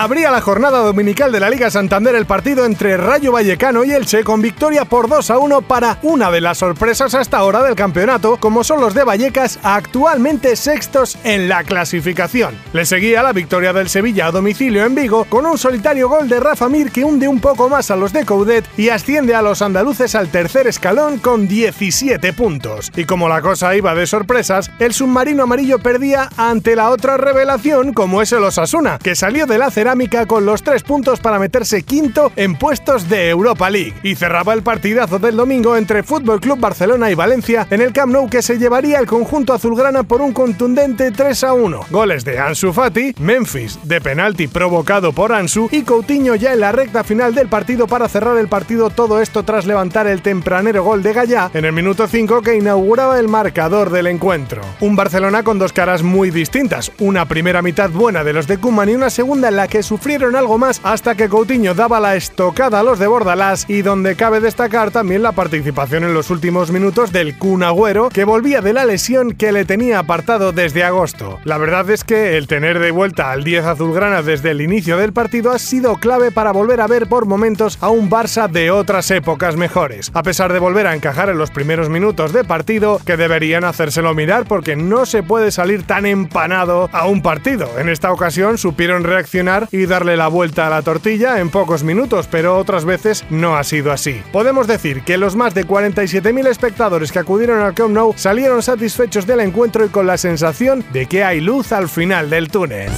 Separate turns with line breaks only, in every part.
Abría la jornada dominical de la Liga Santander el partido entre Rayo Vallecano y Elche con victoria por 2 a 1 para una de las sorpresas hasta ahora del campeonato, como son los de Vallecas, actualmente sextos en la clasificación. Le seguía la victoria del Sevilla a domicilio en Vigo con un solitario gol de Rafa Mir que hunde un poco más a los de Coudet y asciende a los andaluces al tercer escalón con 17 puntos. Y como la cosa iba de sorpresas, el submarino amarillo perdía ante la otra revelación como es el Osasuna, que salió de la Cerámica con los tres puntos para meterse quinto en puestos de Europa League. Y cerraba el partidazo del domingo entre Fútbol Club Barcelona y Valencia en el Camp Nou que se llevaría el conjunto azulgrana por un contundente 3 a 1. Goles de Ansu Fati, Memphis de penalti provocado por Ansu y Coutinho ya en la recta final del partido para cerrar el partido. Todo esto tras levantar el tempranero gol de Gallá en el minuto 5 que inauguraba el marcador del encuentro. Un Barcelona con dos caras muy distintas, una primera mitad buena de los de Kuman y una segunda en la que sufrieron algo más hasta que Coutinho daba la estocada a los de Bordalás y donde cabe destacar también la participación en los últimos minutos del Kun Agüero que volvía de la lesión que le tenía apartado desde agosto. La verdad es que el tener de vuelta al 10 azulgrana desde el inicio del partido ha sido clave para volver a ver por momentos a un Barça de otras épocas mejores, a pesar de volver a encajar en los primeros minutos de partido que deberían hacérselo mirar porque no se puede salir tan empanado a un partido. En esta ocasión supieron reaccionar y darle la vuelta a la tortilla en pocos minutos, pero otras veces no ha sido así. Podemos decir que los más de 47.000 espectadores que acudieron al Camp Nou salieron satisfechos del encuentro y con la sensación de que hay luz al final del túnel.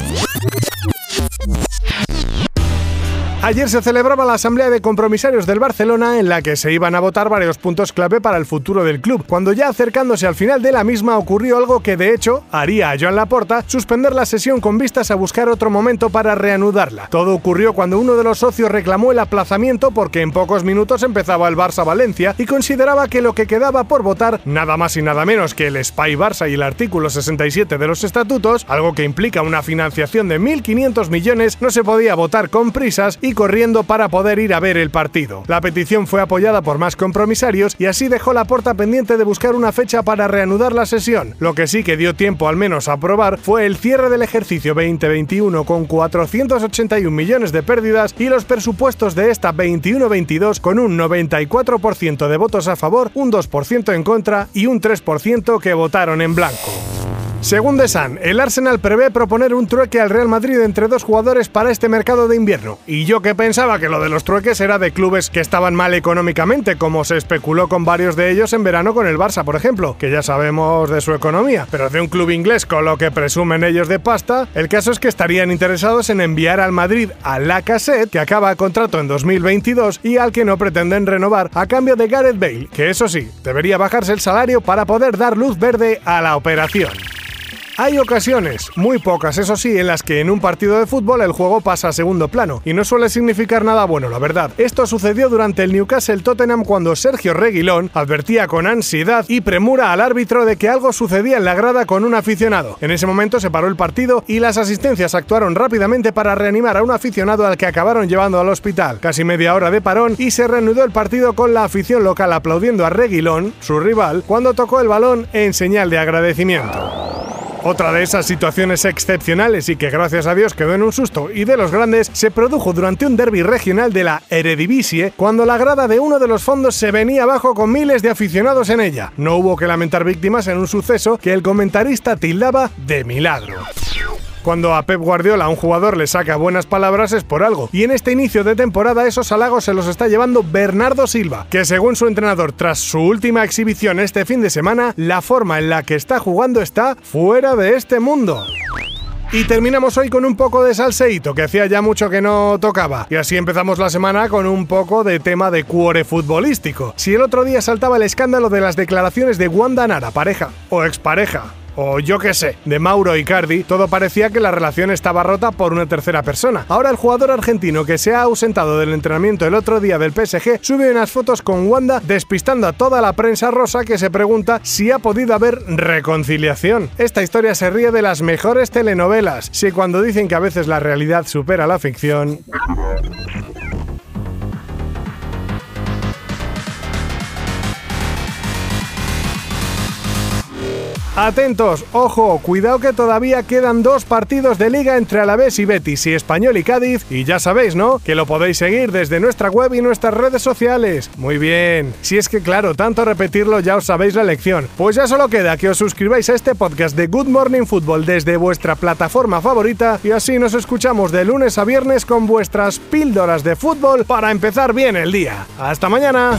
Ayer se celebraba la asamblea de compromisarios del Barcelona en la que se iban a votar varios puntos clave para el futuro del club. Cuando ya acercándose al final de la misma ocurrió algo que de hecho haría a Joan Laporta suspender la sesión con vistas a buscar otro momento para reanudarla. Todo ocurrió cuando uno de los socios reclamó el aplazamiento porque en pocos minutos empezaba el Barça Valencia y consideraba que lo que quedaba por votar, nada más y nada menos que el Spy Barça y el artículo 67 de los estatutos, algo que implica una financiación de 1.500 millones, no se podía votar con prisas y corriendo para poder ir a ver el partido. La petición fue apoyada por más compromisarios y así dejó la puerta pendiente de buscar una fecha para reanudar la sesión. Lo que sí que dio tiempo al menos a probar fue el cierre del ejercicio 2021 con 481 millones de pérdidas y los presupuestos de esta 21-22 con un 94% de votos a favor, un 2% en contra y un 3% que votaron en blanco. Según The Sun, el Arsenal prevé proponer un trueque al Real Madrid entre dos jugadores para este mercado de invierno. Y yo que pensaba que lo de los trueques era de clubes que estaban mal económicamente, como se especuló con varios de ellos en verano con el Barça, por ejemplo, que ya sabemos de su economía. Pero de un club inglés con lo que presumen ellos de pasta, el caso es que estarían interesados en enviar al Madrid a la Cassette, que acaba contrato en 2022 y al que no pretenden renovar a cambio de Gareth Bale, que eso sí, debería bajarse el salario para poder dar luz verde a la operación. Hay ocasiones, muy pocas eso sí, en las que en un partido de fútbol el juego pasa a segundo plano, y no suele significar nada bueno, la verdad. Esto sucedió durante el Newcastle Tottenham cuando Sergio Reguilón advertía con ansiedad y premura al árbitro de que algo sucedía en la grada con un aficionado. En ese momento se paró el partido y las asistencias actuaron rápidamente para reanimar a un aficionado al que acabaron llevando al hospital. Casi media hora de parón y se reanudó el partido con la afición local aplaudiendo a Reguilón, su rival, cuando tocó el balón en señal de agradecimiento. Otra de esas situaciones excepcionales y que gracias a Dios quedó en un susto y de los grandes se produjo durante un derby regional de la Eredivisie cuando la grada de uno de los fondos se venía abajo con miles de aficionados en ella. No hubo que lamentar víctimas en un suceso que el comentarista tildaba de milagro. Cuando a Pep Guardiola un jugador le saca buenas palabras es por algo. Y en este inicio de temporada esos halagos se los está llevando Bernardo Silva, que según su entrenador tras su última exhibición este fin de semana, la forma en la que está jugando está fuera de este mundo. Y terminamos hoy con un poco de salseíto, que hacía ya mucho que no tocaba. Y así empezamos la semana con un poco de tema de cuore futbolístico. Si el otro día saltaba el escándalo de las declaraciones de Wanda Nara, pareja o expareja o yo qué sé, de Mauro Icardi, todo parecía que la relación estaba rota por una tercera persona. Ahora el jugador argentino que se ha ausentado del entrenamiento el otro día del PSG sube unas fotos con Wanda despistando a toda la prensa rosa que se pregunta si ha podido haber reconciliación. Esta historia se ríe de las mejores telenovelas, si cuando dicen que a veces la realidad supera la ficción. Atentos, ojo, cuidado que todavía quedan dos partidos de liga entre Alavés y Betis y Español y Cádiz, y ya sabéis, ¿no? Que lo podéis seguir desde nuestra web y nuestras redes sociales. Muy bien. Si es que claro, tanto repetirlo ya os sabéis la lección. Pues ya solo queda que os suscribáis a este podcast de Good Morning Football desde vuestra plataforma favorita y así nos escuchamos de lunes a viernes con vuestras píldoras de fútbol para empezar bien el día. Hasta mañana.